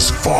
this far.